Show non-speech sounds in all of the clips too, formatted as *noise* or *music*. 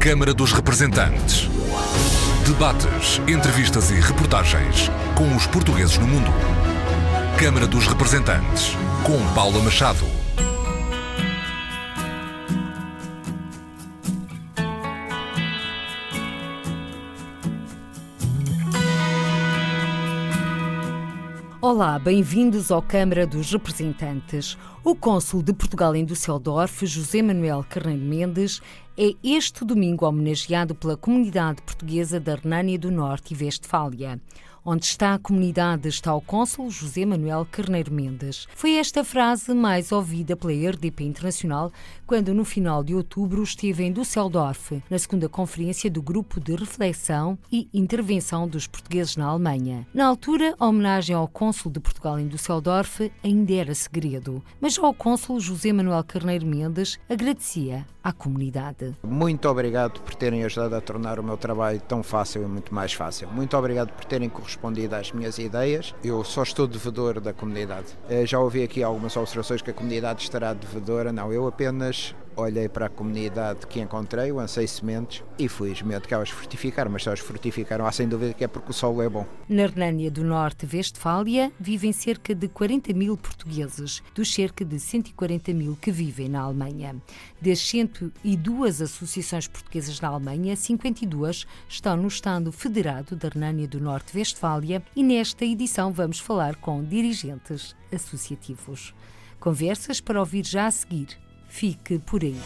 Câmara dos Representantes. Debates, entrevistas e reportagens com os portugueses no mundo. Câmara dos Representantes, com Paula Machado. Olá, bem-vindos ao Câmara dos Representantes. O cônsul de Portugal em Düsseldorf, José Manuel Carneiro Mendes, é este domingo homenageado pela comunidade portuguesa da Renânia do Norte e Westfália. Onde está a comunidade está o cônsul José Manuel Carneiro Mendes. Foi esta frase mais ouvida pela RDP Internacional quando, no final de outubro, esteve em Düsseldorf, na segunda conferência do Grupo de Reflexão e Intervenção dos Portugueses na Alemanha. Na altura, a homenagem ao cônsul de Portugal em Düsseldorf ainda era segredo, mas já o cônsul José Manuel Carneiro Mendes agradecia à comunidade. Muito obrigado por terem ajudado a tornar o meu trabalho tão fácil e muito mais fácil. Muito obrigado por terem correspondido às minhas ideias. Eu só estou devedor da comunidade. Eh, já ouvi aqui algumas observações que a comunidade estará devedora. Não, eu apenas olhei para a comunidade que encontrei, lancei sementes e felizmente que elas frutificaram, mas só as frutificaram, há sem dúvida que é porque o solo é bom. Na Renânia do Norte, Westfália, vivem cerca de 40 mil portugueses, dos cerca de 140 mil que vivem na Alemanha. Das 102 associações portuguesas na Alemanha, 52 estão no Estado Federado da Renânia do Norte, Westfália e nesta edição vamos falar com dirigentes associativos. Conversas para ouvir já a seguir Fique por aí.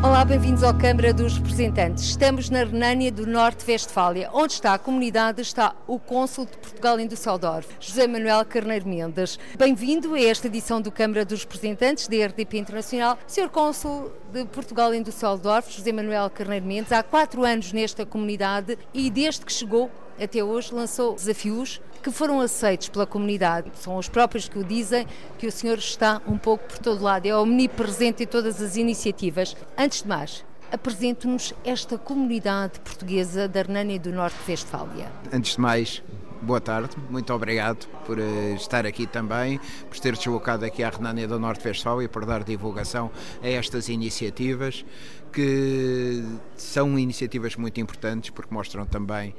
Olá, bem-vindos à Câmara dos Representantes. Estamos na Renânia do Norte-Vestfália. Onde está a comunidade está o Cônsul de Portugal em Düsseldorf, José Manuel Carneiro Mendes. Bem-vindo a esta edição do Câmara dos Representantes da RDP Internacional. Sr. Cônsul de Portugal em Düsseldorf, José Manuel Carneiro Mendes, há quatro anos nesta comunidade e desde que chegou até hoje lançou desafios que foram aceitos pela comunidade. São os próprios que o dizem que o senhor está um pouco por todo lado, é omnipresente em todas as iniciativas. Antes de mais, apresente-nos esta comunidade portuguesa da Hernânia do Norte-Vestfália. Antes de mais, boa tarde, muito obrigado por uh, estar aqui também, por ter deslocado aqui à Renânia do Norte-Vestfália e por dar divulgação a estas iniciativas que são iniciativas muito importantes porque mostram também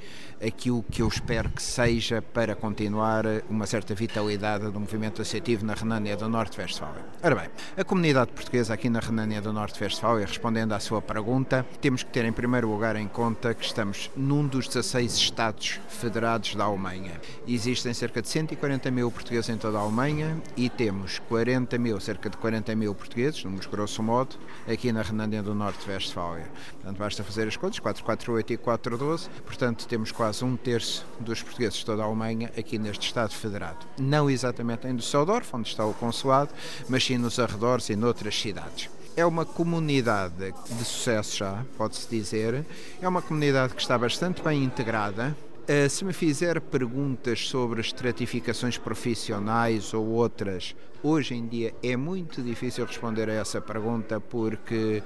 aquilo que eu espero que seja para continuar uma certa vitalidade do movimento associativo na Renânia do Norte-Vestfália. Ora bem, a comunidade portuguesa aqui na Renânia do Norte-Vestfália, respondendo à sua pergunta, temos que ter em primeiro lugar em conta que estamos num dos 16 Estados federados da Alemanha. Existem cerca de 140 mil portugueses em toda a Alemanha e temos 40 mil, cerca de 40 mil portugueses, números grosso modo, aqui na Renânia do Norte Westfália. Portanto, basta fazer as contas, 448 e 412, portanto, temos quase um terço dos portugueses de toda a Alemanha aqui neste Estado Federado. Não exatamente em Düsseldorf, onde está o consulado, mas sim nos arredores e noutras cidades. É uma comunidade de sucesso já, pode-se dizer. É uma comunidade que está bastante bem integrada, Uh, se me fizer perguntas sobre estratificações profissionais ou outras, hoje em dia é muito difícil responder a essa pergunta porque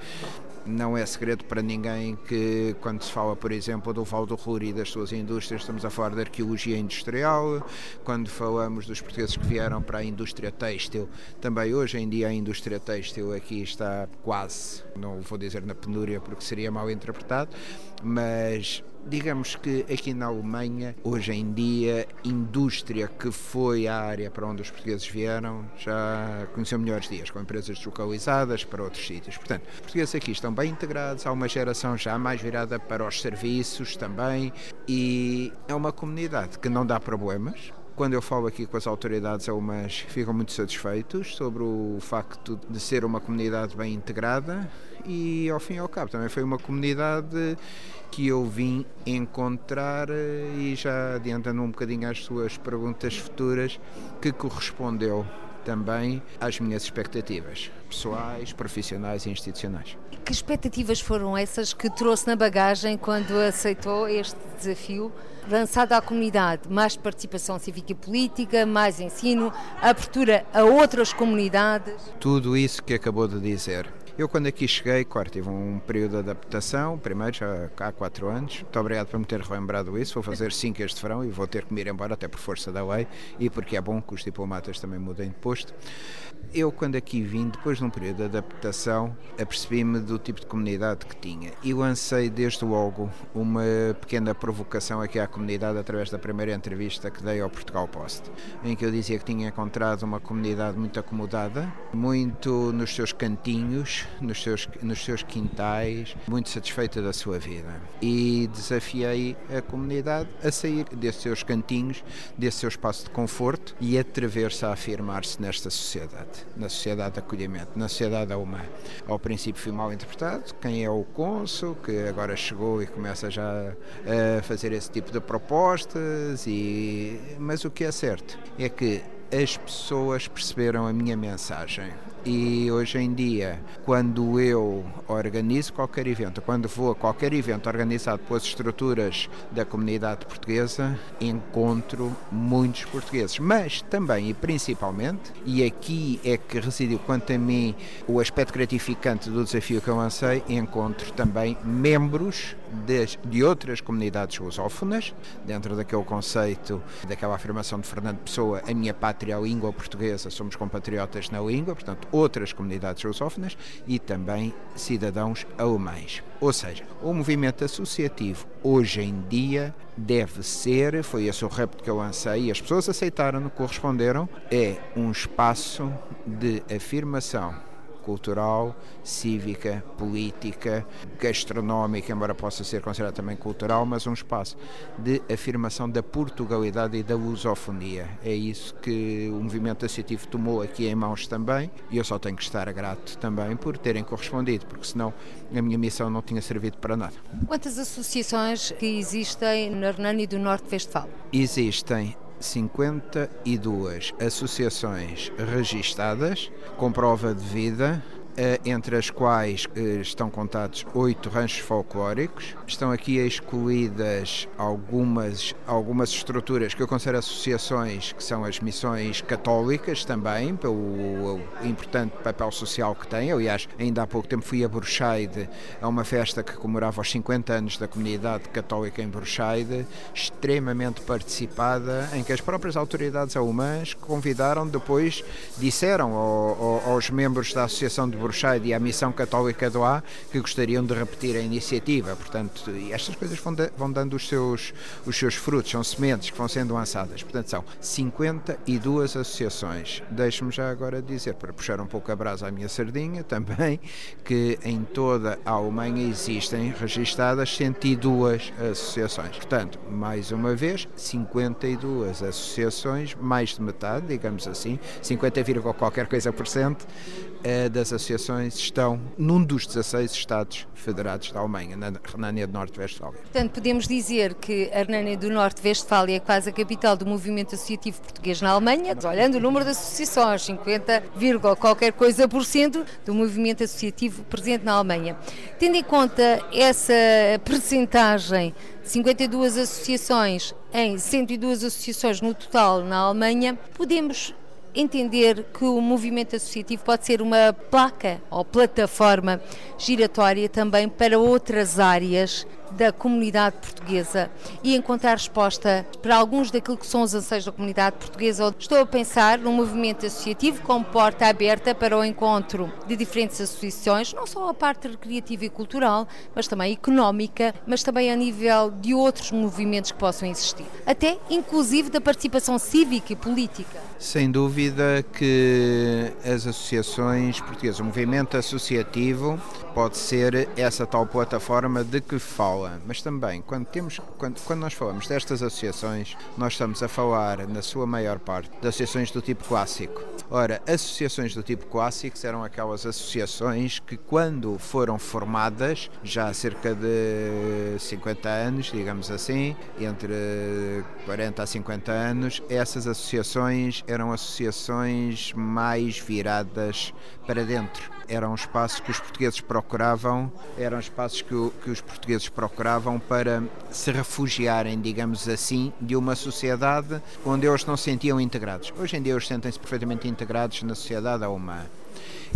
não é segredo para ninguém que, quando se fala, por exemplo, do Val do Ruhr e das suas indústrias, estamos a falar de arqueologia industrial. Quando falamos dos portugueses que vieram para a indústria têxtil, também hoje em dia a indústria têxtil aqui está quase, não vou dizer na penúria porque seria mal interpretado, mas digamos que aqui na Alemanha, hoje em dia, indústria que foi a área para onde os portugueses vieram já conheceu melhores dias, com empresas deslocalizadas para outros sítios. Portanto, os portugueses aqui estão bem integrados, há uma geração já mais virada para os serviços também e é uma comunidade que não dá problemas, quando eu falo aqui com as autoridades, algumas ficam muito satisfeitos sobre o facto de ser uma comunidade bem integrada e, ao fim e ao cabo, também foi uma comunidade que eu vim encontrar eh, e já adiantando um bocadinho às suas perguntas futuras, que correspondeu também às minhas expectativas pessoais, profissionais e institucionais. Que expectativas foram essas que trouxe na bagagem quando aceitou este desafio lançado à comunidade? Mais participação cívica e política, mais ensino, abertura a outras comunidades? Tudo isso que acabou de dizer Eu, quando aqui cheguei, claro, tive um período de adaptação, primeiro, já há quatro anos. Muito obrigado por me ter relembrado isso. Vou fazer cinco este verão e vou ter que me ir embora, até por força da lei e porque é bom que os diplomatas também mudem de posto. Eu, quando aqui vim, depois de um período de adaptação, apercebi-me do tipo de comunidade que tinha e lancei desde logo uma pequena provocação aqui à comunidade através da primeira entrevista que dei ao Portugal Post, em que eu dizia que tinha encontrado uma comunidade muito acomodada, muito nos seus cantinhos, nos seus, nos seus quintais, muito satisfeita da sua vida. E desafiei a comunidade a sair desses seus cantinhos, desse seu espaço de conforto e atrever-se a afirmar-se nesta sociedade na sociedade de acolhimento, na sociedade alemã. Ao princípio fui mal interpretado, quem é o cônsul, que agora chegou e começa já a fazer esse tipo de propostas, e... mas o que é certo é que as pessoas perceberam a minha mensagem e hoje em dia, quando eu organizo qualquer evento, quando vou a qualquer evento organizado pelas estruturas da comunidade portuguesa, encontro muitos portugueses, mas também e principalmente, e aqui é que residiu quanto a mim o aspecto gratificante do desafio que eu lancei, encontro também membros de, de outras comunidades lusófonas, dentro daquele conceito, daquela afirmação de Fernando Pessoa, a minha pátria é a língua portuguesa, somos compatriotas na língua, portanto, outras comunidades lusófonas e também cidadãos alemães. Ou seja, o movimento associativo hoje em dia deve ser, foi esse o repto que eu lancei e as pessoas aceitaram, corresponderam, é um espaço de afirmação cultural, cívica, política, gastronómica, embora possa ser considerado também cultural, mas um espaço de afirmação da Portugalidade e da lusofonia. É isso que o movimento associativo tomou aqui em mãos também e eu só tenho que estar grato também por terem correspondido, porque senão a minha missão não tinha servido para nada. Quantas associações que existem na Renânia do Norte-Westfalen? Existem 52 associações registadas com prova de vida entre as quais eh, estão contados oito ranchos folclóricos. Estão aqui excluídas algumas, algumas estruturas que eu considero associações, que são as missões católicas também, pelo importante papel social que têm. Aliás, ainda há pouco tempo fui a Burscheide, a uma festa que comemorava os 50 anos da comunidade católica em Burscheide, extremamente participada, em que as próprias autoridades alemãs convidaram, depois disseram ao, ao, aos membros da Associação de Burscheide Bruxeide e à Missão Católica do A que gostariam de repetir a iniciativa. Portanto, estas coisas vão, vão dando os seus, os seus frutos, são sementes que vão sendo lançadas. Portanto, são 52 associações. Deixe-me já agora dizer, para puxar um pouco a brasa à minha sardinha, *laughs* também que em toda a Alemanha existem registadas 102 associações. Portanto, mais uma vez, 52 associações, mais de metade, digamos assim, 50, qualquer coisa por cento, eh, das associações estão num dos 16 Estados federados da Alemanha, na Renânia do Norte-Westfália. Portanto, podemos dizer que a Renânia do Norte-Westfália é quase a capital do movimento associativo português na Alemanha, olhando o número de associações, 50, qualquer coisa por cento do movimento associativo presente na Alemanha. Tendo em conta essa percentagem 52 associações em 102 associações no total na Alemanha, podemos entender que o movimento associativo pode ser uma placa ou plataforma giratória também para outras áreas da comunidade portuguesa e encontrar resposta para alguns daquilo que são os anseios da comunidade portuguesa. Estou a pensar num movimento associativo com porta aberta para o encontro de diferentes associações, não só a parte recreativa e cultural, mas também económica, mas também a nível de outros movimentos que possam existir. Até inclusive da participação cívica e política. Sem dúvida que as associações portuguesas, o movimento associativo pode ser essa tal plataforma de que fala, mas também quando temos quando, quando nós falamos destas associações, nós estamos a falar na sua maior parte de associações do tipo clássico. Ora, associações do tipo clássico eram aquelas associações que quando foram formadas, já há cerca de 50 anos, digamos assim, entre 40 a 50 anos, essas associações eram associações mais viradas para dentro era um espaço que os portugueses procuravam, eram espaços que, que os portugueses procuravam para se refugiarem, digamos assim, de uma sociedade onde eles não se sentiam integrados. Hoje em dia eles sentem-se perfeitamente integrados na sociedade alemã.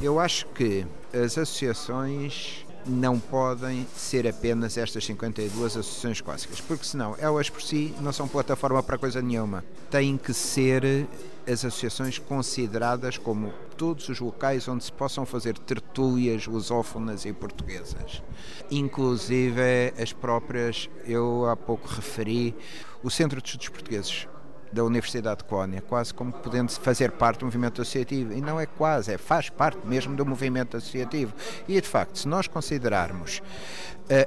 Eu acho que as associações não podem ser apenas estas 52 associações clássicas, porque senão elas por si não são plataforma para coisa nenhuma. Têm que ser as associações consideradas como todos os locais onde se possam fazer tertúlias lusófonas e portuguesas. Inclusive as próprias, eu há pouco referi, o Centro de Estudos Portugueses da Universidade de Colónia, quase como podendo fazer parte do movimento associativo. E não é quase, é faz parte mesmo do movimento associativo. E de facto, se nós considerarmos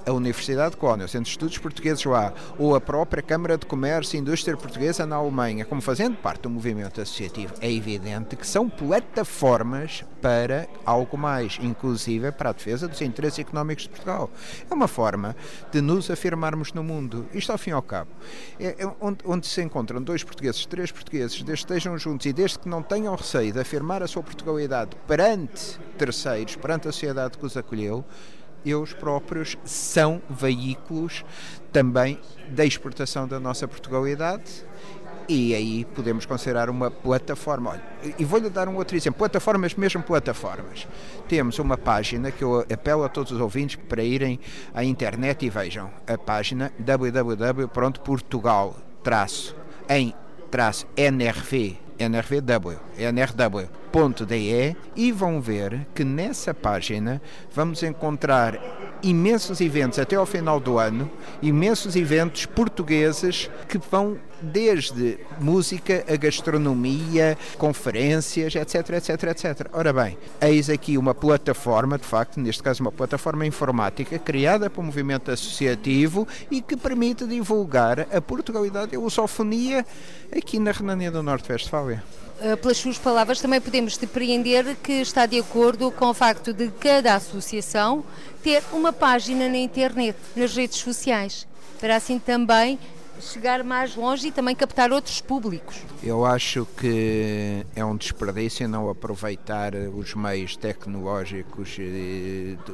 a, Universidade de Colónia, o Centro de Estudos Portugueses lá, ou a própria Câmara de Comércio e Indústria Portuguesa na Alemanha, como fazendo parte do movimento associativo, é evidente que são plataformas para algo mais, inclusive para a defesa dos interesses económicos de Portugal. É uma forma de nos afirmarmos no mundo. Isto, ao fim e ao cabo, é, é onde, onde, se encontram dois portugueses, três portugueses, desde que estejam juntos e desde que não tenham receio de afirmar a sua Portugalidade perante terceiros, perante a sociedade que os acolheu, eles próprios são veículos também da exportação da nossa Portugalidade e aí podemos considerar uma plataforma. Olha, e vou-lhe dar um outro exemplo: plataformas, mesmo plataformas. Temos uma página que eu apelo a todos os ouvintes para irem à internet e vejam a página www.portugal em nrv nrvw, nrw.de e vão ver que nessa página vamos encontrar imensos eventos até ao final do ano, imensos eventos portugueses que vão desde música a gastronomia, conferências, etc, etc, etc. Ora bem, eis aqui uma plataforma, de facto, neste caso uma plataforma informática criada pelo movimento associativo e que permite divulgar a Portugalidade e a lusofonia aqui na Renânia do Norte-Westfália. Eh, pelas suas palavras, também podemos depreender que está de acordo com o facto de cada associação ter uma página na internet, nas redes sociais, para assim também chegar mais longe e também captar outros públicos. Eu acho que é um desperdício não aproveitar os meios tecnológicos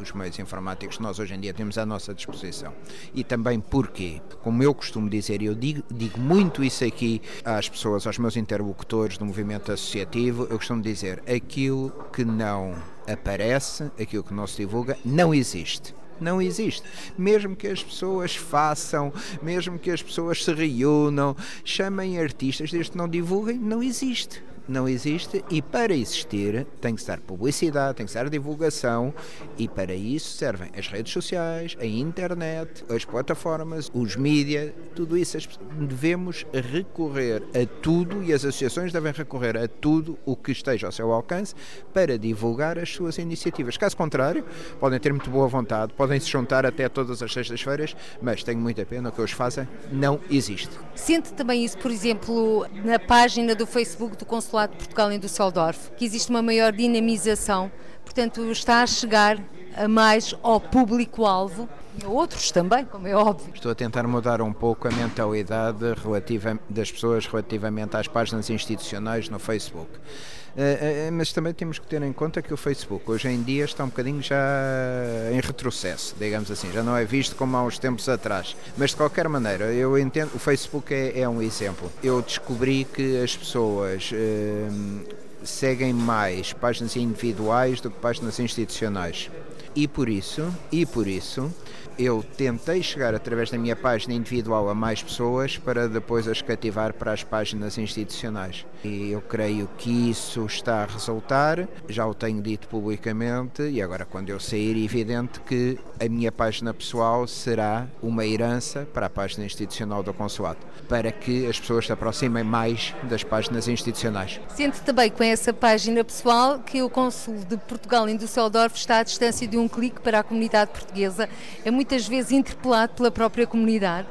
os meios informáticos que nós hoje em dia temos à nossa disposição. E também porque, como eu costumo dizer, eu digo, digo muito isso aqui às pessoas, aos meus interlocutores do movimento associativo, eu costumo dizer, aquilo que não aparece, aquilo que não se divulga, não existe não existe. Mesmo que as pessoas façam, mesmo que as pessoas se reúnam, chamem artistas, desde que não divulguem, não existe não existe e para existir tem que estar publicidade, tem que estar divulgação e para isso servem as redes sociais, a internet, as plataformas, os mídias, tudo isso devemos recorrer a tudo e as associações devem recorrer a tudo o que esteja ao seu alcance para divulgar as suas iniciativas. Caso contrário, podem ter muito boa vontade, podem se juntar até todas as sextas-feiras, mas tenho muita pena o que eles fazem não existe. Sente também isso, por exemplo, na página do Facebook do Consulado De Portugal em Düsseldorf, que existe uma maior dinamização, portanto está a chegar a mais ao público-alvo e a outros também, como é óbvio. Estou a tentar mudar um pouco a mentalidade relativa, das pessoas relativamente às páginas institucionais no Facebook. Uh, uh, mas também temos que ter em conta que o Facebook hoje em dia está um bocadinho já em retrocesso, digamos assim, já não é visto como há uns tempos atrás. Mas de qualquer maneira, eu entendo, o Facebook é, é um exemplo. Eu descobri que as pessoas uh, seguem mais páginas individuais do que páginas institucionais. E por isso, e por isso, eu tentei chegar através da minha página individual a mais pessoas para depois as cativar para as páginas institucionais. E eu creio que isso está a resultar, já o tenho dito publicamente, e agora quando eu sair, é evidente que a minha página pessoal será uma herança para a página institucional do consulado, para que as pessoas se aproximem mais das páginas institucionais. Sente também com essa página pessoal que o Consul de Portugal em Düsseldorf está à distância de um clique para a comunidade portuguesa. É muitas vezes interpelado pela própria comunidade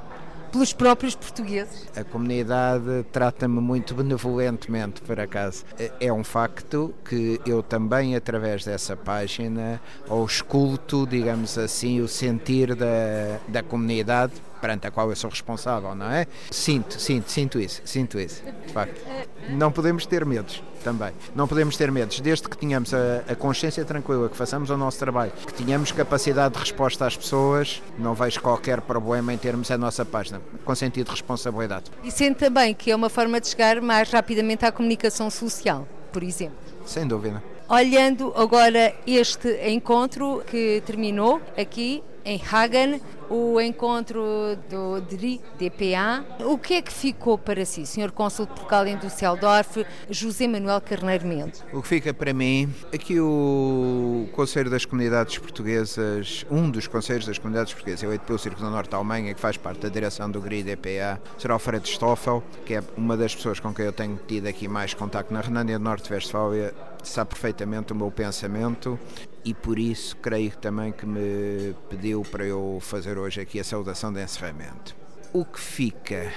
pelos próprios portugueses? A comunidade trata-me muito benevolentemente, por acaso. É um facto que eu também, através dessa página, ou escuto, digamos assim, o sentir da, da comunidade perante a qual eu sou responsável, não é? Sinto, sinto, sinto isso, sinto isso, de facto. Não podemos ter medos também. Não podemos ter medos, desde que tenhamos a, a, consciência tranquila, que façamos o nosso trabalho, que tenhamos capacidade de resposta às pessoas, não vejo qualquer problema em termos a nossa página, com sentido de responsabilidade. E sente também que é uma forma de chegar mais rapidamente à comunicação social, por exemplo? Sem dúvida. Olhando agora este encontro que terminou aqui em Hagen, o encontro do DRI, DPA. O que é que ficou para si, Sr. Cônsul de Portugal em Düsseldorf, José Manuel Carneiro Mendes? O que fica para mim, aqui o Conselho das Comunidades Portuguesas, um dos Conselhos das Comunidades Portuguesas, eleito pelo Círculo do Norte da Alemanha, que faz parte da direção do GRI DPA, será Alfredo Stoffel, que é uma das pessoas com quem eu tenho tido aqui mais contato na Renânia do Norte-Westfália, sabe perfeitamente o meu pensamento e por isso creio também que me pediu para eu fazer hoje aqui a saudação de encerramento. O que fica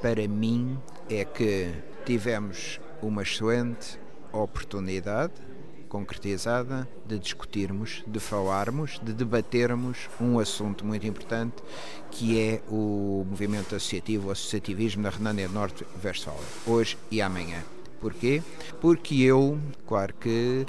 para mim é que tivemos uma excelente oportunidade concretizada de discutirmos, de falarmos, de debatermos um assunto muito importante que é o movimento associativo, o associativismo na Renânia Norte-Westfália, hoje e amanhã. Porquê? Porque eu, claro que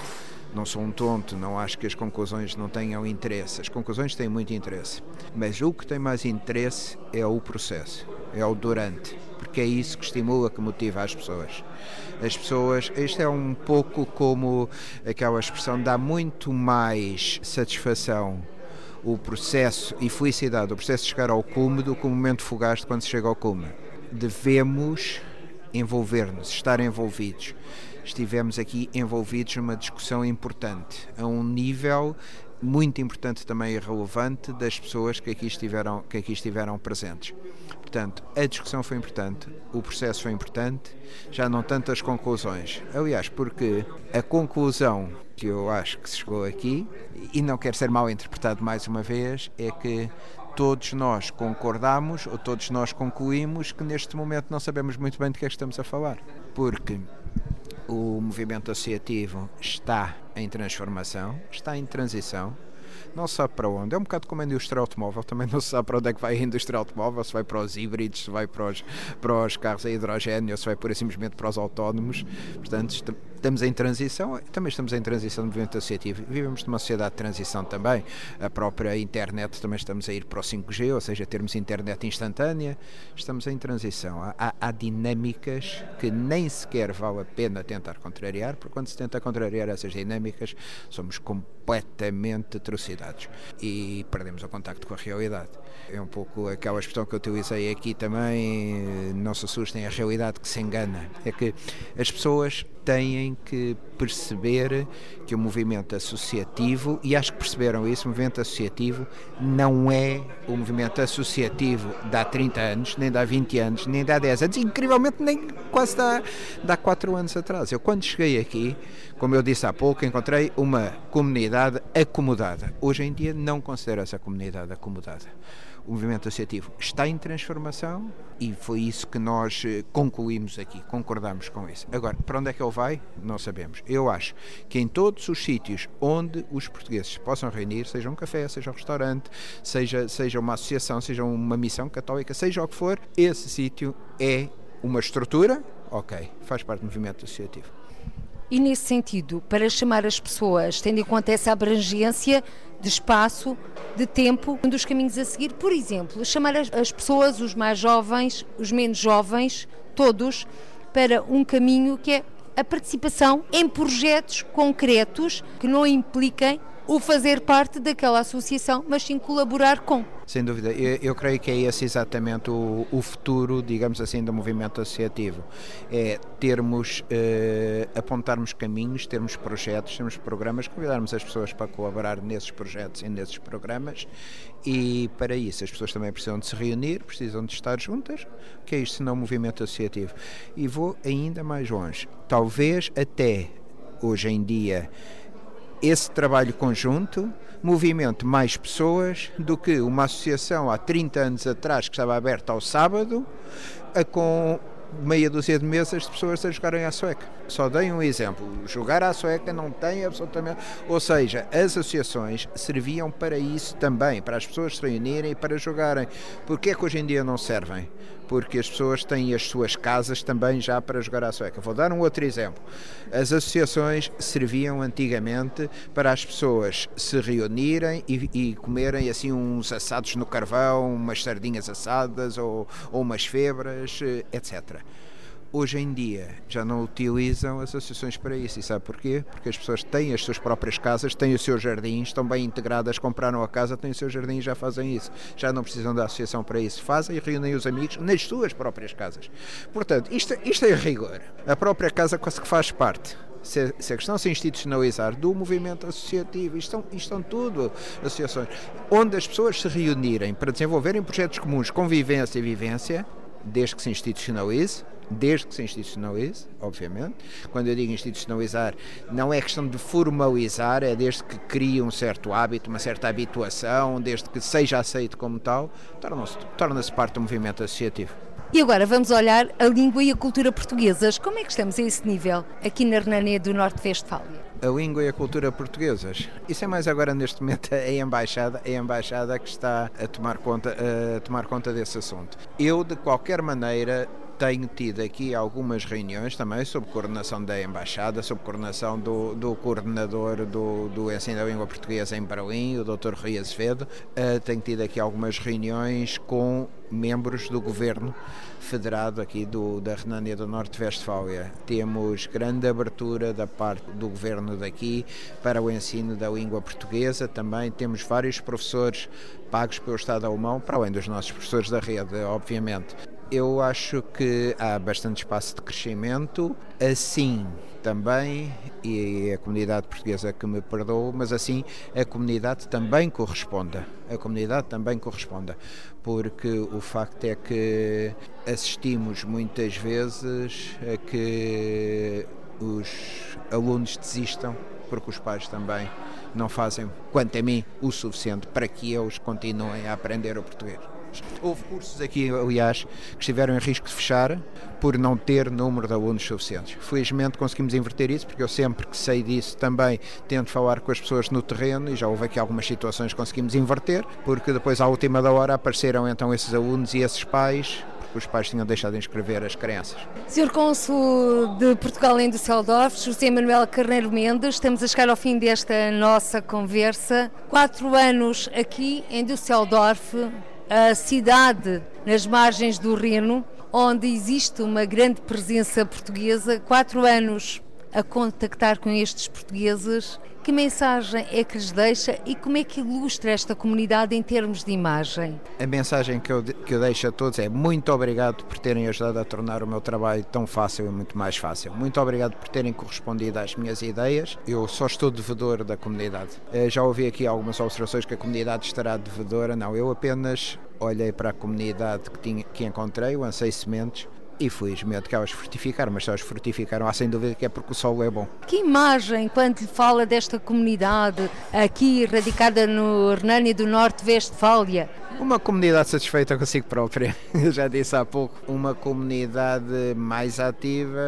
não sou um tonto, não acho que as conclusões não tenham interesse. As conclusões têm muito interesse, mas o que tem mais interesse é o processo, é o durante, porque é isso que estimula, que motiva as pessoas. As pessoas, isto é um pouco como aquela expressão, dá muito mais satisfação o processo e felicidade, o processo de chegar ao cume do que o momento fugaz de quando se chega ao cume. Devemos envolver-nos, estar envolvidos. Estivemos aqui envolvidos numa discussão importante, a um nível muito importante também e relevante das pessoas que aqui estiveram, que aqui estiveram presentes. Portanto, a discussão foi importante, o processo foi importante, já não tanto as conclusões. Aliás, porque a conclusão que eu acho que se chegou aqui, e não quero ser mal interpretado mais uma vez, é que todos nós concordamos ou todos nós concluímos que neste momento não sabemos muito bem de que é que estamos a falar. Porque o movimento associativo está em transformação, está em transição, não sabe para onde. É um bocado como a indústria automóvel, também não se sabe para onde é que vai a indústria automóvel, se vai para os híbridos, se vai para os, para os carros a hidrogênio, se vai por simplesmente para os autónomos. Portanto, estamos em transição, também estamos em transição do movimento associativo. Vivemos numa sociedade de transição também. A própria internet também estamos a ir para o 5G, ou seja, termos internet instantânea. Estamos em transição. Há, há dinâmicas que nem sequer vale a pena tentar contrariar, porque quando se tenta contrariar essas dinâmicas, somos completamente atrocidades e perdemos o contacto com a realidade. É um pouco aquela expressão que eu utilizei aqui também, não se assustem, a realidade que se engana. É que as pessoas têm que perceber que o movimento associativo, e acho que perceberam isso, o movimento associativo não é o movimento associativo de há 30 anos, nem de há 20 anos, nem de há 10 anos, incrivelmente nem quase de há 4 anos atrás. Eu quando cheguei aqui, como eu disse há pouco, encontrei uma comunidade acomodada. Hoje em dia não considero essa comunidade acomodada o movimento associativo está em transformação e foi isso que nós eh, concluímos aqui, concordamos com isso. Agora, para onde é que ele vai? Não sabemos. Eu acho que em todos os sítios onde os portugueses possam reunir, seja um café, seja um restaurante, seja, seja uma associação, seja uma missão católica, seja o que for, esse sítio é uma estrutura, ok, faz parte do movimento associativo. E nesse sentido, para chamar as pessoas, tendo em conta essa abrangência de espaço, de tempo, um dos caminhos a seguir, por exemplo, chamar as, as pessoas, os mais jovens, os menos jovens, todos, para um caminho que é a participação em projetos concretos que não impliquem o fazer parte daquela associação, mas sim colaborar com. Sem dúvida, eu, eu creio que é esse exatamente o, o, futuro, digamos assim, do movimento associativo. É termos, eh, apontarmos caminhos, termos projetos, termos programas, convidarmos as pessoas para colaborar nesses projetos e nesses programas e para isso as pessoas também precisam de se reunir, precisam de estar juntas, que é isto senão movimento associativo. E vou ainda mais longe. Talvez até hoje em dia esse trabalho conjunto movimente mais pessoas do que uma associação há 30 anos atrás que estava aberta ao sábado, com meia dúzia de mesas de pessoas a jogarem à sueca. Só dei um exemplo. Jogar à sueca não tem absolutamente. Ou seja, as associações serviam para isso também, para as pessoas se reunirem e para jogarem. Porquê é que hoje em dia não servem? Porque as pessoas têm as suas casas também já para jogar à sueca. Vou dar um outro exemplo. As associações serviam antigamente para as pessoas se reunirem e, e comerem assim uns assados no carvão, umas sardinhas assadas ou, ou umas febras, eh, etc hoje em dia já não utilizam as associações para isso. E sabe porquê? Porque as pessoas têm as suas próprias casas, têm o seu jardim, estão bem integradas, compraram a casa, têm o seu jardim e já fazem isso. Já não precisam da associação para isso. Fazem e reúnem os amigos nas suas próprias casas. Portanto, isto, isto é rigor. A própria casa quase que faz parte se, a questão se institucionalizar do movimento associativo, isto, isto estão tudo associações, onde as pessoas se reunirem para desenvolverem projetos comuns, convivência e vivência, desde que se institucionalize, desde que se institucionalize, obviamente. Quando eu digo institucionalizar, não é questão de formalizar, é desde que crie um certo hábito, uma certa habituação, desde que seja aceito como tal, torna-se torna parte do movimento associativo. E agora vamos olhar a língua e a cultura portuguesas. Como é que estamos a esse nível aqui na Renânia do Norte-Vestfália? a língua e a cultura portuguesas. Isso é mais agora neste momento a embaixada, a embaixada que está a tomar conta, a tomar conta desse assunto. Eu de qualquer maneira tenho tido aqui algumas reuniões também sob coordenação da Embaixada, sob coordenação do, do coordenador do, do ensino da língua portuguesa em Berlim, o Dr. Rui Azevedo. Uh, tenho tido aqui algumas reuniões com membros do governo federado aqui do, da Renânia do Norte-Vestfália. Temos grande abertura da parte do governo daqui para o ensino da língua portuguesa. Também temos vários professores pagos pelo Estado alemão, para além dos nossos professores da rede, obviamente. Eu acho que há bastante espaço de crescimento, assim também, e a comunidade portuguesa que me perdoou, mas assim a comunidade também corresponda. A comunidade também corresponda, porque o facto é que assistimos muitas vezes a que os alunos desistam, porque os pais também não fazem, quanto a mim, o suficiente para que eles continuem a aprender o português. Houve cursos aqui, aliás, que estiveram em risco de fechar por não ter número de alunos suficientes. Felizmente conseguimos inverter isso, porque eu sempre que sei disso também tento falar com as pessoas no terreno e já houve aqui algumas situações que conseguimos inverter, porque depois à última da hora apareceram então esses alunos e esses pais os pais tinham deixado de inscrever as crianças. Sr. Cônsul de Portugal em Düsseldorf, José Manuel Carneiro Mendes, estamos a chegar ao fim desta nossa conversa. Quatro anos aqui em Düsseldorf, a cidade nas margens do Reno, onde existe uma grande presença portuguesa, quatro anos a contactar com estes portugueses. Que mensagem é que lhes deixa e como é que ilustra esta comunidade em termos de imagem? A mensagem que eu, que eu deixo a todos é muito obrigado por terem ajudado a tornar o meu trabalho tão fácil e muito mais fácil. Muito obrigado por terem correspondido às minhas ideias. Eu só estou devedor da comunidade. Eh, já ouvi aqui algumas observações que a comunidade estará devedora. Não, eu apenas olhei para a comunidade que, tinha, que encontrei, o Ansei Sementes, e felizmente que elas frutificaram, mas se elas frutificaram, há sem dúvida que é porque o solo é bom. Que imagem, quando lhe fala desta comunidade aqui radicada no Renânia do Norte-Vestfália, uma comunidade satisfeita consigo própria, *laughs* eu já disse há pouco. Uma comunidade mais ativa,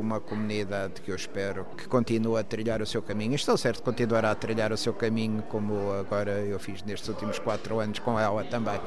uma comunidade que eu espero que continue a trilhar o seu caminho. Estou certo que continuará a trilhar o seu caminho, como agora eu fiz nestes últimos quatro anos com ela também.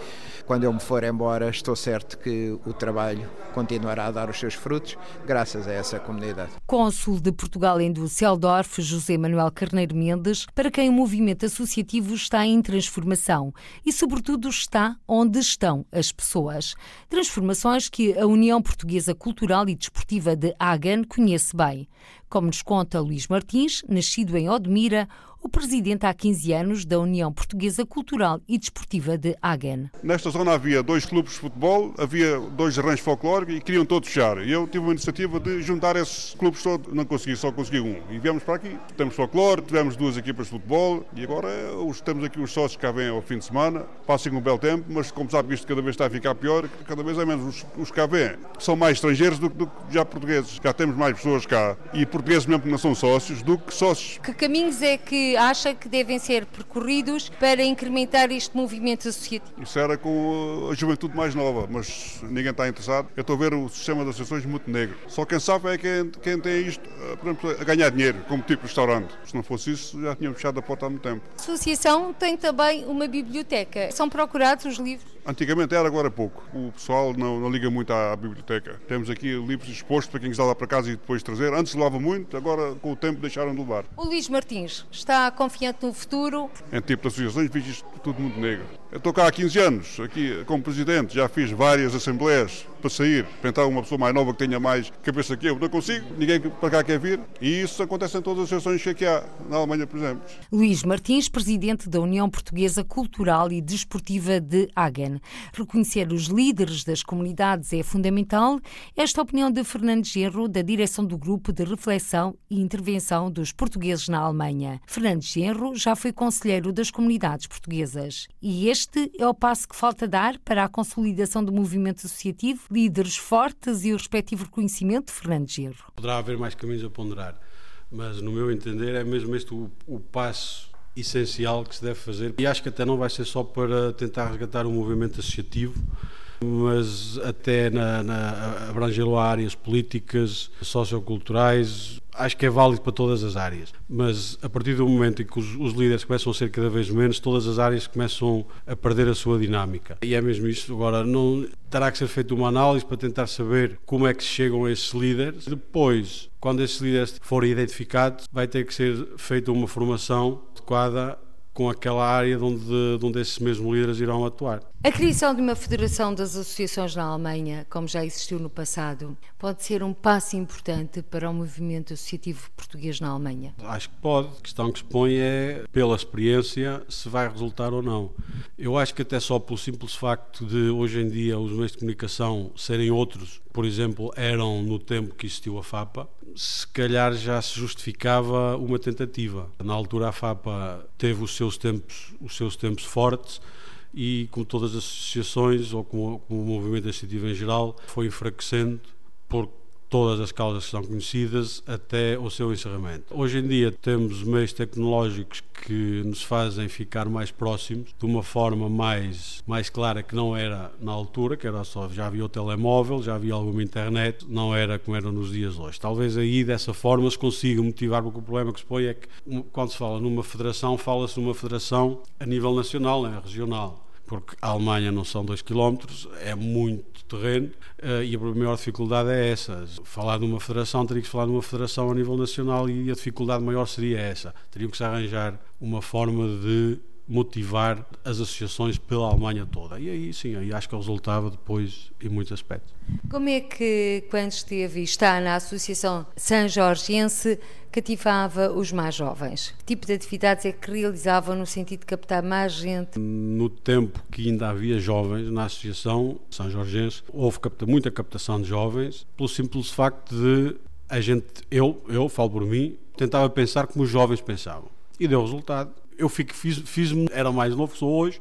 Quando eu me for embora, estou certo que o trabalho continuará a dar os seus frutos, graças a essa comunidade. Cônsul de Portugal em Düsseldorf, José Manuel Carneiro Mendes, para quem o movimento associativo está em transformação e, sobretudo, tudo está onde estão as pessoas. Transformações que a União Portuguesa Cultural e Desportiva de Hagen conhece bem. Como nos conta Luís Martins, nascido em Odmira, o presidente há 15 anos da União Portuguesa Cultural e Desportiva de Hagen. Nesta zona havia dois clubes de futebol, havia dois arranjos folclóricos e queriam todos fechar. E eu tive uma iniciativa de juntar esses clubes todos, não consegui, só consegui um. E viemos para aqui. Temos folclore, tivemos duas equipas de futebol e agora os, temos aqui os sócios que cá vêm ao fim de semana, passem um belo tempo, mas como sabe que isto cada vez está a ficar pior, cada vez é menos os, os cá vêm. São mais estrangeiros do que já portugueses. Já temos mais pessoas cá. E por portugueses mesmo que não são sócios do que sócios. Que caminhos é que acha que devem ser percorridos para incrementar este movimento associativo? Isso era com a juventude mais nova, mas ninguém está interessado. Eu estou a ver o sistema de associações muito negro. Só quem sabe é quem, quem tem isto, eh, por exemplo, a ganhar dinheiro, como tipo restaurante. Se não fosse isso, já tínhamos fechado a porta há muito tempo. A associação tem também uma biblioteca. São procurados os livros? Antigamente era, agora pouco. O pessoal não, não liga muito à biblioteca. Temos aqui livros expostos para quem quiser lá para casa e depois trazer. Antes levava muito, agora com o tempo deixaram de levar. O Luís Martins está confiante no futuro? Em tipo de associações, vejo isto tudo muito negro. Eu estou cá há 15 anos, aqui como presidente, já fiz várias assembleias para sair, para entrar uma pessoa mais nova que tenha mais cabeça que eu. Não consigo, ninguém para cá quer vir. E isso acontece em todas as associações que aqui há, na Alemanha, por exemplo. Luís Martins, presidente da União Portuguesa Cultural e Desportiva de Hagen. Reconhecer os líderes das comunidades é fundamental. Esta opinião de Fernando Gerro, da direção do Grupo de Reflexão e Intervenção dos Portugueses na Alemanha. Fernando Gerro já foi conselheiro das comunidades portuguesas. E este é o passo que falta dar para a consolidação do movimento associativo, líderes fortes e o respectivo reconhecimento, Fernando Gerro. Poderá haver mais caminhos a ponderar, mas no meu entender é mesmo este o, o passo essencial que se deve fazer. E acho que até não vai ser só para tentar resgatar o movimento associativo, mas até na, na abranger áreas políticas, socioculturais, acho que é válido para todas as áreas. Mas a partir do momento em que os, os, líderes começam a ser cada vez menos, todas as áreas começam a perder a sua dinâmica. E é mesmo isso. Agora, não terá que ser feita uma análise para tentar saber como é que chegam a esses líderes. Depois, quando esses líderes forem identificados, vai ter que ser feita uma formação adequada com aquela área de onde, de onde esses mesmos líderes irão atuar. A criação de uma federação das associações na Alemanha, como já existiu no passado, pode ser um passo importante para o movimento associativo português na Alemanha? Acho que pode. A questão que se põe é, pela experiência, se vai resultar ou não. Eu acho que até só pelo simples facto de hoje em dia os meios de comunicação serem outros, por exemplo, eram no tempo que existiu a FAPA, se calhar já se justificava uma tentativa. Na altura a FAPA teve os seus tempos, os seus tempos fortes e, como todas as associações, ou como o movimento associativo em geral, foi enfraquecendo por todas as causas que são conhecidas até o seu encerramento. Hoje em dia temos meios tecnológicos que nos fazem ficar mais próximos de uma forma mais, mais clara que não era na altura, que era só já havia o telemóvel, já havia alguma internet, não era como era nos dias hoje. Talvez aí dessa forma se consiga motivar, porque o problema que se põe é que quando se fala numa federação, fala-se numa federação a nível nacional, não é regional porque a Alemanha não são 2 km, é muito terreno eh, e a maior dificuldade é essa. Falar de uma federação, teria que falar de uma federação a nível nacional e a dificuldade maior seria essa. Teriam que se arranjar uma forma de motivar as associações pela Alemanha toda. E aí sim, aí acho que resultava depois em muitos aspectos. Como é que, quando esteve e está na Associação São Jorgense, cativava os mais jovens? Que tipo de atividades é que realizavam no sentido de captar mais gente? No tempo que ainda havia jovens na Associação São Jorgense, houve capta, muita captação de jovens, pelo simples facto de a gente, eu, eu falo por mim, tentava pensar como os jovens pensavam. E deu resultado eu fico, fiz, fiz era mais novo sou hoje,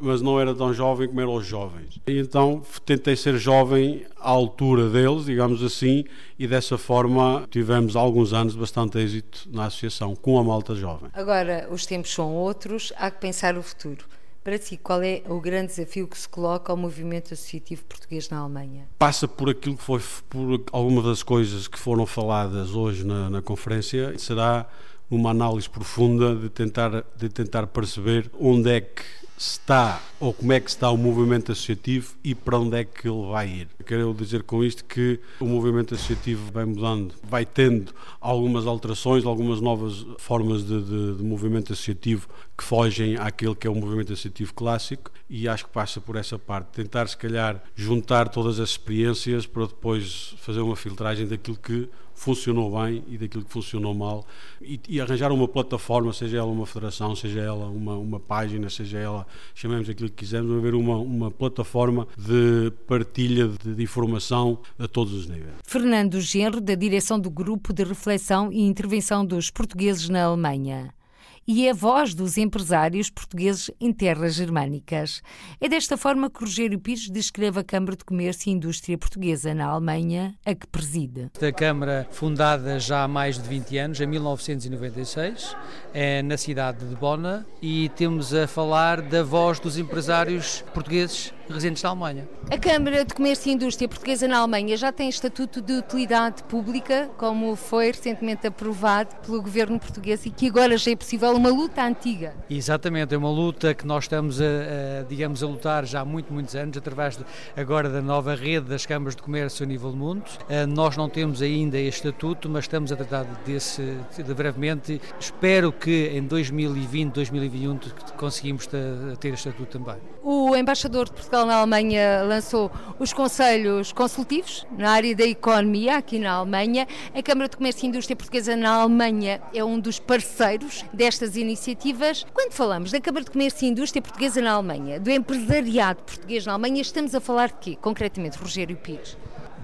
mas não era tão jovem como eram os jovens. E então tentei ser jovem à altura deles, digamos assim, e dessa forma tivemos alguns anos bastante êxito na associação com a malta jovem. Agora os tempos são outros, há que pensar o futuro. Para si, qual é o grande desafio que se coloca ao movimento associativo português na Alemanha? Passa por aquilo que foi, por algumas das coisas que foram faladas hoje na, na conferência, será uma análise profunda de tentar, de tentar perceber onde é que está ou como é que está o movimento associativo e para onde é que ele vai ir. Quero dizer com isto que o movimento associativo vai mudando, vai tendo algumas alterações, algumas novas formas de, de, de movimento associativo que fogem àquele que é o movimento associativo clássico e acho que passa por essa parte, tentar se calhar juntar todas as experiências para depois fazer uma filtragem daquilo que funcionou bem e daquilo que funcionou mal e, e, arranjar uma plataforma, seja ela uma federação, seja ela uma, uma página, seja ela, chamemos aquilo que quisermos, haver uma, uma plataforma de partilha de, de informação a todos os níveis. Fernando Genro, da direção do Grupo de Reflexão e Intervenção dos Portugueses na Alemanha. E é a voz dos empresários portugueses em terras germânicas. É desta forma que Rogério Pires descreve a Câmara de Comércio e Indústria Portuguesa na Alemanha, a que preside. A Câmara, fundada já há mais de 20 anos, em 1996, é na cidade de Bona, e temos a falar da voz dos empresários portugueses residentes na Alemanha. A Câmara de Comércio e Indústria Portuguesa na Alemanha já tem estatuto de utilidade pública, como foi recentemente aprovado pelo governo português e que agora já é possível uma luta antiga. Exatamente, é uma luta que nós estamos a, a digamos, a lutar já há muito, muitos anos, através de, agora da nova rede das câmaras de comércio a nível do mundo. Uh, nós não temos ainda este estatuto, mas estamos a tratar desse de brevemente. Espero que em 2020, 2021 conseguimos ter este estatuto também. O embaixador de Portugal na Alemanha lançou os conselhos consultivos na área da economia aqui na Alemanha. A Câmara de Comércio e Indústria Portuguesa na Alemanha é um dos parceiros destas iniciativas. Quando falamos da Câmara de Comércio e Indústria Portuguesa na Alemanha, do empresariado português na Alemanha, estamos a falar de quê, concretamente, Rogério Pires?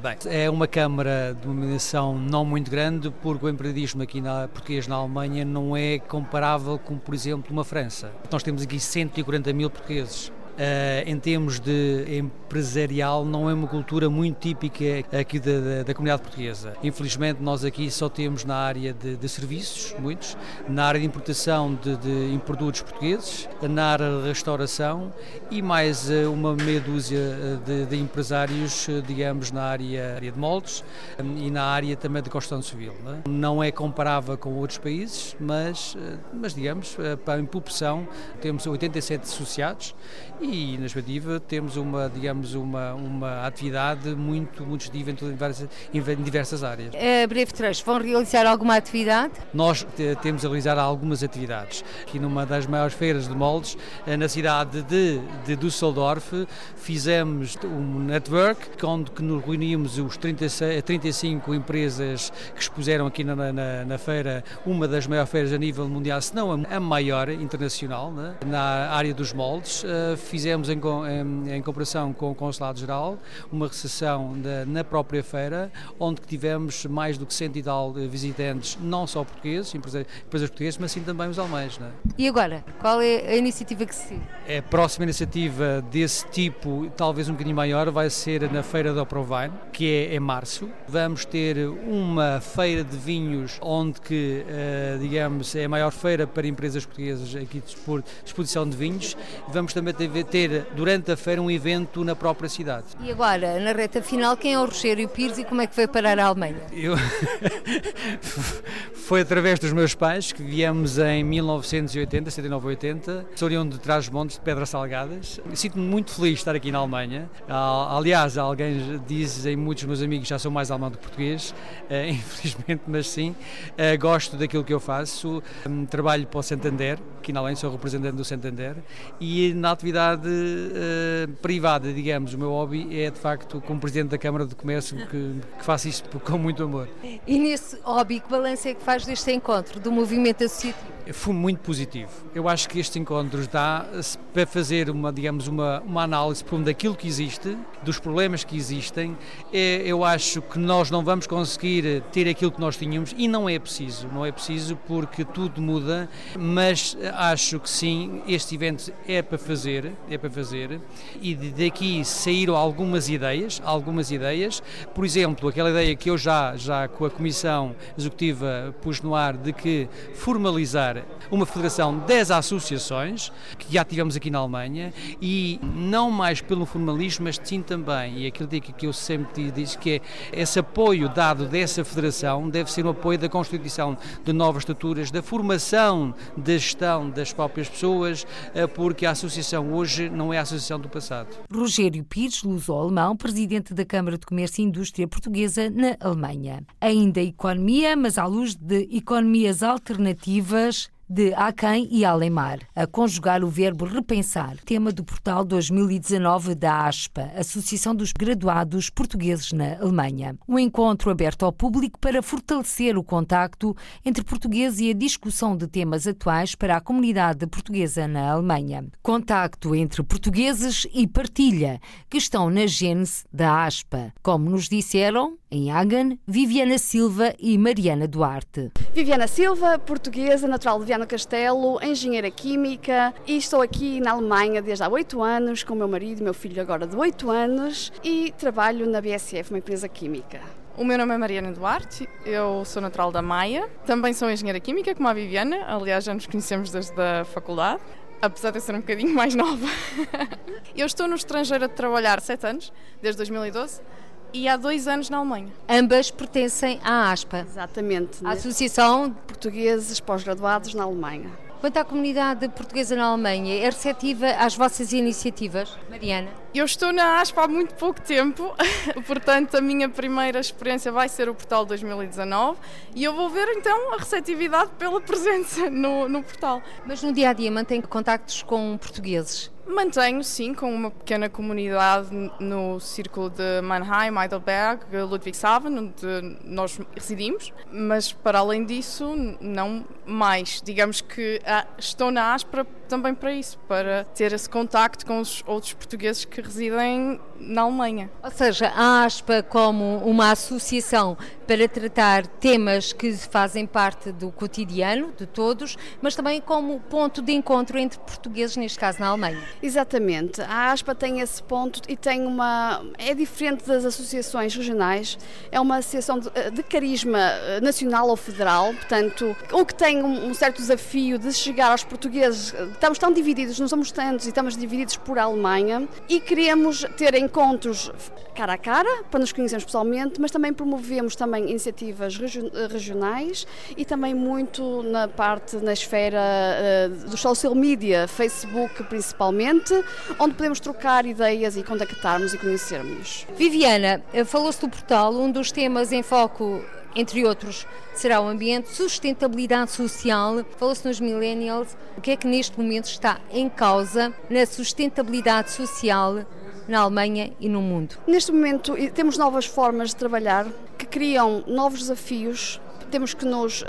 Bem, é uma Câmara de uma dimensão não muito grande, porque o empreendedorismo aqui na, português na Alemanha não é comparável com, por exemplo, uma França. Nós temos aqui 140 mil portugueses. Uh, em termos de empresarial, não é uma cultura muito típica aqui da, da, da comunidade portuguesa. Infelizmente, nós aqui só temos na área de, de serviços, muitos, na área de importação de, de produtos portugueses, na área de restauração e mais uh, uma meia dúzia de, de empresários, uh, digamos, na área, área de moldes um, e na área também de construção civil. Não é, é comparável com outros países, mas, mas digamos, para a temos 87 associados e na expectativa temos uma, digamos, uma, uma atividade muito, muito extensiva em, diversas, em diversas áreas. A breve trecho, vão realizar alguma atividade? Nós temos a realizar algumas atividades. Aqui numa das maiores feiras de moldes, eh, na cidade de, de Düsseldorf, fizemos um network onde que nos reunimos os 36, 35 empresas que expuseram aqui na, na, na, feira, uma das maiores feiras a nível mundial, se não a maior internacional, né? na área dos moldes. Uh, fizemos em, em, em cooperação com o Consulado-Geral uma recessão na própria feira, onde tivemos mais do que cento e tal visitantes, não só portugueses, empresas, empresas portuguesas, mas sim também os alemães. É? E agora, qual é a iniciativa que se A próxima iniciativa desse tipo, talvez um bocadinho maior, vai ser na Feira da Provine, que é em março. Vamos ter uma feira de vinhos, onde que, uh, digamos, é a maior feira para empresas portuguesas aqui de exposição de vinhos. Vamos também ter ter durante a feira um evento na própria cidade. E agora, na reta final, quem é o Rogério Pires e como é que foi parar a Alemanha? Eu... *laughs* foi através dos meus pais que viemos em 1980, 79, 80, sou oriundo de Trás-os-Montes, de Pedras Salgadas. Sinto-me muito feliz de estar aqui na Alemanha. Aliás, alguém diz, em muitos meus amigos já sou mais alemão do que português, uh, *laughs* infelizmente, mas sim. Uh, gosto daquilo que eu faço. Um, trabalho para o Santander, aqui na Alemanha sou representante do Santander, e na atividade atividade uh, privada, digamos. O meu hobby é, de facto, como Presidente da Câmara de Comércio, que, que faço isto com muito amor. E nesse hobby, que balanço é que faz deste encontro, do movimento associativo? foi muito positivo. Eu acho que estes encontros dá para fazer uma, digamos, uma, uma análise daquilo que existe, dos problemas que existem. É, eu acho que nós não vamos conseguir ter aquilo que nós tínhamos e não é preciso, não é preciso porque tudo muda, mas acho que sim, este evento é para fazer, é para fazer e daqui saíram algumas ideias, algumas ideias, por exemplo, aquela ideia que eu já, já com a Comissão Executiva pus no ar de que formalizar uma federação de 10 associações, que já tivemos aqui na Alemanha, e não mais pelo formalismo, mas sim também, e aquilo que eu sempre disse, que é esse apoio dado dessa federação deve ser um apoio da constituição de novas estruturas, da formação da gestão das próprias pessoas, eh, porque a associação hoje não é a associação do passado. Rogério Pires, luso-alemão, presidente da Câmara de Comércio e Indústria Portuguesa na Alemanha. Ainda economia, mas à luz de economias alternativas de Aquém e Alemar, a conjugar o verbo repensar, tema do portal 2019 da ASPA, Associação dos Graduados Portugueses na Alemanha. Um encontro aberto ao público para fortalecer o contacto entre portugueses e a discussão de temas atuais para a comunidade portuguesa na Alemanha. Contacto entre portugueses e partilha, que estão na gênese da ASPA, como nos disseram em Hagen, Viviana Silva e Mariana Duarte. Viviana Silva, portuguesa, natural de Viviana Castelo, engenheira química e estou aqui na Alemanha desde há oito anos com o meu marido meu filho agora de oito anos e trabalho na BSF, uma empresa química. O meu nome é Mariana Duarte, eu sou natural da Maia, também sou engenheira química como a Viviana, aliás já nos conhecemos desde a faculdade, apesar de eu ser um bocadinho *laughs* mais nova. eu estou no estrangeiro a trabalhar sete anos, desde 2012, e há dois anos na Alemanha. Ambas pertencem à ASPA. Exatamente. A Associação de Portugueses Pós-Graduados na Alemanha. Quanto à comunidade portuguesa na Alemanha, é receptiva às vossas iniciativas? Mariana? Eu estou na ASPA há muito pouco tempo, *laughs* portanto a minha primeira experiência vai ser o portal 2019 e eu vou ver então a receptividade pela presença no, no portal. Mas no dia a dia mantém contactos com portugueses? Mantenho, sim, com uma pequena comunidade no círculo de Mannheim, Heidelberg, Ludwigshafen, onde nós residimos, mas para além disso, não mais. Digamos que ah, estou na ASPRA também para isso, para ter esse contacto com os outros portugueses que residem na Alemanha. Ou seja, a ASPA como uma associação para tratar temas que fazem parte do cotidiano de todos, mas também como ponto de encontro entre portugueses, neste caso na Alemanha. Exatamente. A ASPA tem esse ponto e tem uma. é diferente das associações regionais, é uma associação de, de carisma eh, nacional ou federal, portanto, o que tem um, um certo desafio de chegar aos portugueses. Estamos tão divididos, não somos tantos e estamos divididos por Alemanha e queremos ter encontros cara a cara para nos conhecermos pessoalmente, mas também promovemos também iniciativas regionais e também muito na parte, na esfera uh, do social media, Facebook principalmente, onde podemos trocar ideias e contactarmos e conhecermos. Viviana, eh, falou-se do portal, um dos temas em foco entre outros, será o ambiente, sustentabilidade social. Falou-se nos millennials. O que é que neste momento está em causa na sustentabilidade social na Alemanha e no mundo? Neste momento temos novas formas de trabalhar que criam novos desafios temos que nos uh,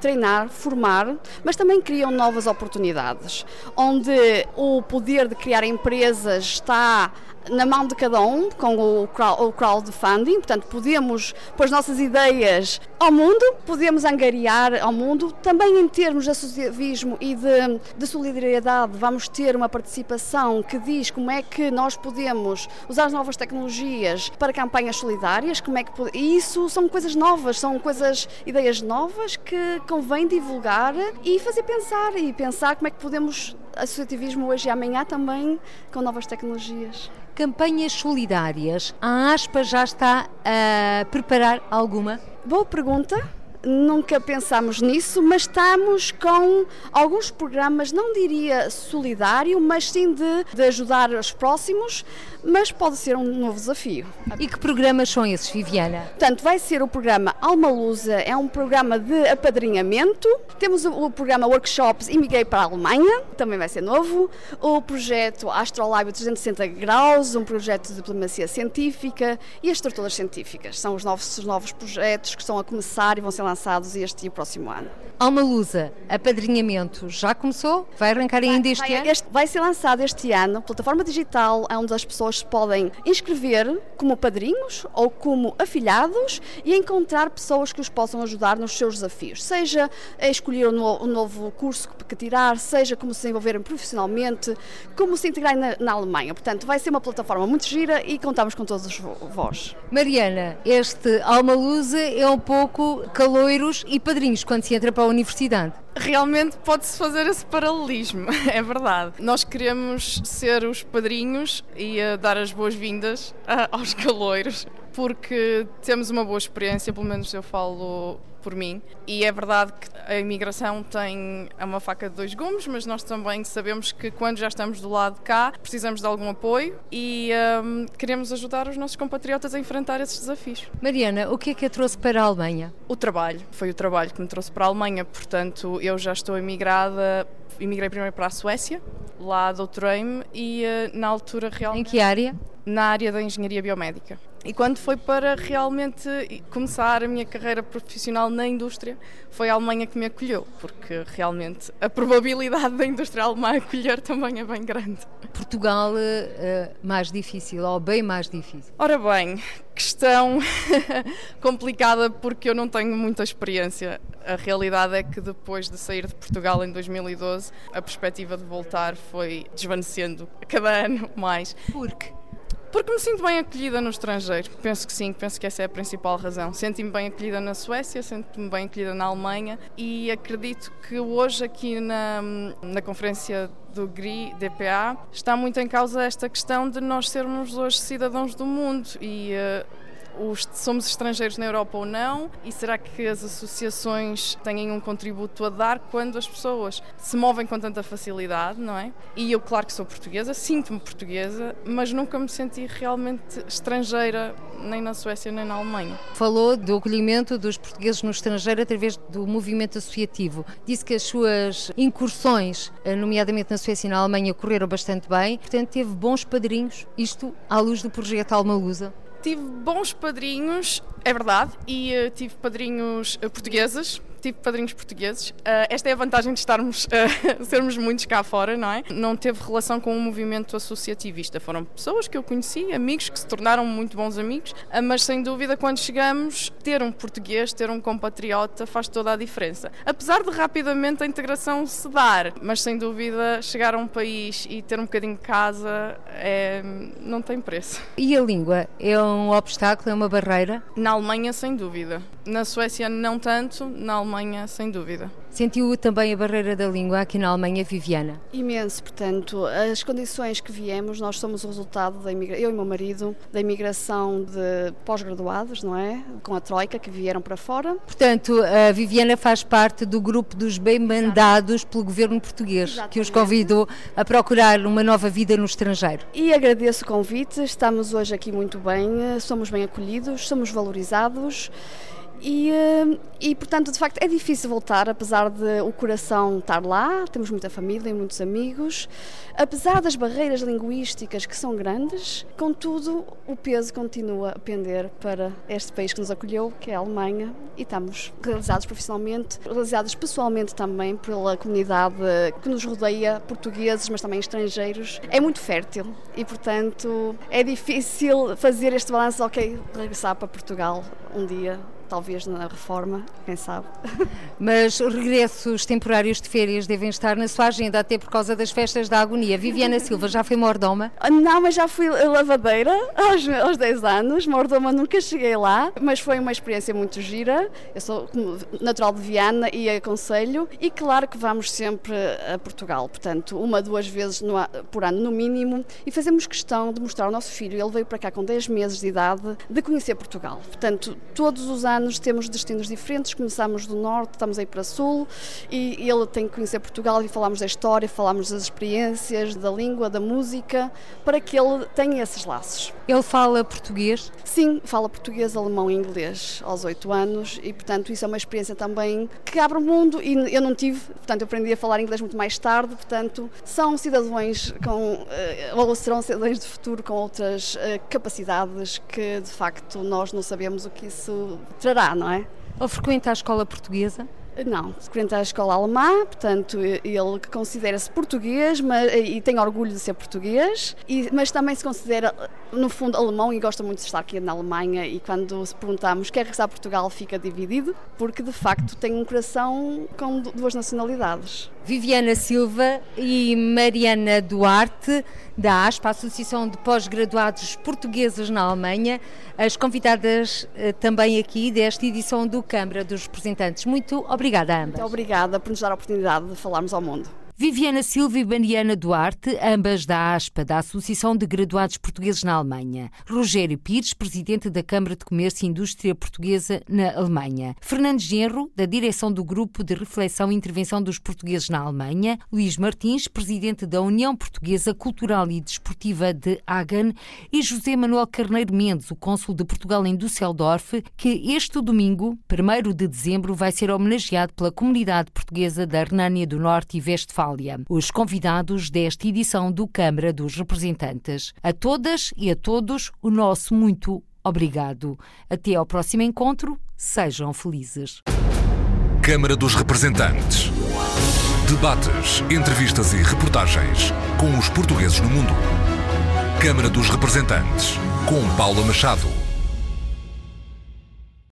treinar, formar, mas também criam novas oportunidades, onde o poder de criar empresas está na mão de cada um com o crowdfunding, portanto podemos pôr as nossas ideias ao mundo, podemos angariar ao mundo, também em termos de associativismo e de, de solidariedade vamos ter uma participação que diz como é que nós podemos usar as novas tecnologias para campanhas solidárias, como é que e isso são coisas novas, são coisas, ideias novas que convém divulgar e fazer pensar e pensar como é que podemos associativismo hoje e amanhã também com novas tecnologias. Campanhas solidárias, a ASPA já está a preparar alguma? Boa pergunta nunca pensámos nisso, mas estamos com alguns programas, não diria solidário, mas sim de, de ajudar os próximos, mas pode ser um novo desafio. E que programas são esses, Viviana? Portanto, vai ser o programa Alma Lusa, é um programa de apadrinhamento. Temos o, programa Workshops Imigrei para a Alemanha, também vai ser novo. O projeto Astrolive 360 Graus, um projeto de diplomacia científica e as estruturas científicas. São os novos, os novos projetos que estão a começar e vão ser lançados este e o próximo ano. Alma Lusa, apadrinhamento já começou? Vai arrancar ainda este vai, ano? Este, vai ser lançado este ano, plataforma digital, onde as pessoas podem inscrever como padrinhos ou como afilhados e encontrar pessoas que os possam ajudar nos seus desafios, seja a escolher um, um novo curso que tirar, seja como se envolverem profissionalmente, como se integrarem na, na Alemanha. Portanto, vai ser uma plataforma muito gira e contamos com todos vós. Mariana, este Alma Lusa é um pouco caloiros e padrinhos quando se entra para a universidade. Realmente pode-se fazer esse paralelismo, *laughs* é verdade. Nós queremos ser os padrinhos e uh, dar as boas-vindas uh, aos *laughs* caloiros, porque temos uma boa experiência, pelo menos eu falo por mim. E é verdade que a imigração tem uma faca de dois gumes, mas nós também sabemos que quando já estamos do lado de cá, precisamos de algum apoio e um, queremos ajudar os nossos compatriotas a enfrentar esses desafios. Mariana, o que é que a trouxe para a Alemanha? O trabalho. Foi o trabalho que me trouxe para a Alemanha, portanto, eu já estou imigrada imigrei primeiro para a Suécia, lá doutorei-me e uh, na altura realmente... Em que área? Na área da engenharia biomédica E quando foi para realmente começar a minha carreira profissional na indústria, foi a Alemanha que me acolheu, porque realmente a probabilidade da indústria alemã acolher também é bem grande. Portugal uh, mais difícil, ou bem mais difícil? Ora bem, questão *laughs* complicada porque eu não tenho muita experiência. A realidade é que depois de sair de Portugal em 2012, a perspectiva de voltar foi desvanecendo a cada *laughs* ano mais. Por quê? Porque me sinto bem acolhida no estrangeiro. Penso que sim, penso que essa é a principal razão. Sento-me bem acolhida na Suécia, sinto-me bem acolhida na Alemanha e acredito que hoje aqui na, na conferência do GRI, DPA, está muito em causa esta questão de nós sermos hoje cidadãos do mundo e uh, os, somos estrangeiros na Europa ou não e será que as associações têm um contributo a dar quando as pessoas se movem com tanta facilidade, não é? E eu, claro que sou portuguesa, sinto-me portuguesa, mas nunca me senti realmente estrangeira nem na Suécia nem na Alemanha. Falou do acolhimento dos portugueses no estrangeiro através do movimento associativo. Disse que as suas incursões, eh, nomeadamente na Suécia e na Alemanha, correram bastante bem, portanto teve bons padrinhos, isto à luz do projeto Alma Lusa tive bons padrinhos, é verdade, e uh, tive padrinhos uh, portugueses, tive padrinhos portugueses. Uh, esta é a vantagem de estarmos, *laughs* uh, sermos muitos cá fora, não é? Não teve relação com o um movimento associativista. Foram pessoas que eu conheci, amigos que se tornaram muito bons amigos, uh, mas sem dúvida, quando chegamos, ter um português, ter um compatriota faz toda a diferença. Apesar de rapidamente a integração se dar, mas sem dúvida, chegar a um país e ter um bocadinho de casa é, não tem preço. E a língua? É um obstáculo, é uma barreira? Na Alemanha, sem dúvida. Na Suécia, não tanto. Na Alemanha, Alemanha, sem dúvida. Sentiu também a barreira da língua aqui na Alemanha, Viviana? Imenso, portanto, as condições que viemos, nós somos o resultado da imigração, eu e meu marido, da imigração de pós-graduados, não é? Com a Troika, que vieram para fora. Portanto, a Viviana faz parte do grupo dos bem-mandados pelo governo português, Exatamente. que os convidou a procurar uma nova vida no estrangeiro. E agradeço o convite, estamos hoje aqui muito bem, somos bem acolhidos, somos valorizados e, eh, e, portanto, de facto, é difícil voltar, apesar de o coração estar lá, temos muita família e muitos amigos, apesar das barreiras linguísticas que são grandes, contudo, o peso continua a pender para este país que nos acolheu, que é a Alemanha, e estamos realizados profissionalmente, realizados pessoalmente também pela comunidade que nos rodeia, portugueses, mas também estrangeiros. É muito fértil e, portanto, é difícil fazer este balanço, ok, regressar para Portugal um dia talvez na reforma, quem sabe. *laughs* Mas regressos temporários de férias devem estar na sua agenda, até por causa das festas da agonia. Viviana Silva já foi mordoma? *laughs* Ah, não, mas já fui lavadeira aos, aos 10 anos. Mordoma nunca cheguei lá, mas foi uma experiência muito gira. Eu sou natural de Viana e aconselho. E claro que vamos sempre a Portugal, portanto, uma, duas vezes no, por ano no mínimo. E fazemos questão de mostrar ao nosso filho, ele veio para cá com 10 meses de idade, de conhecer Portugal. Portanto, todos os anos anos temos destinos diferentes, começamos do norte, estamos aí para sul e ele tem que conhecer Portugal e falamos da história, falamos das experiências, da língua, da música, para que ele tenha esses laços. Ele fala português? Sim, fala português, alemão e inglês aos oito anos e, portanto, isso é uma experiência também que abre o mundo e eu não tive, portanto, eu aprendi a falar inglês muito mais tarde, portanto, são cidadãos com, eh, ou serão cidadãos de futuro com outras eh, capacidades que, de facto, nós não sabemos o que isso trará, não é? Ou frequenta a escola portuguesa? Não, frequenta a escola alemã, portanto, ele considera-se português mas, e tem orgulho de ser português, e, mas também se considera, no fundo, alemão e gosta muito de estar aqui na Alemanha. E quando se perguntamos quer regressar a Portugal, fica dividido, porque de facto tem um coração com duas nacionalidades. Viviana Silva e Mariana Duarte, da ASPA, Associação de Pós-Graduados Portugueses na Alemanha, as convidadas eh, também aqui desta edição do Câmara dos Representantes. Muito obrigada a ambas. Muito obrigada por nos dar a oportunidade de falarmos ao mundo. Viviana Silva e Mariana Duarte, ambas da ASPA, da Associação de Graduados Portugueses na Alemanha. Rogério Pires, presidente da Câmara de Comércio e Indústria Portuguesa na Alemanha. Fernando Genro, da direção do Grupo de Reflexão e Intervenção dos Portugueses na Alemanha. Luís Martins, presidente da União Portuguesa Cultural e Desportiva de Hagen. E José Manuel Carneiro Mendes, o cônsul de Portugal em Düsseldorf, que este domingo, 1 de dezembro, vai ser homenageado pela comunidade portuguesa da Renânia do Norte e Os convidados desta edição do Câmara dos Representantes. A todas e a todos, o nosso muito Obrigado. Até ao próximo encontro. Sejam felizes. Câmara dos Representantes. Debates, entrevistas e reportagens com os portugueses no mundo. Câmara dos Representantes, com Paula Machado.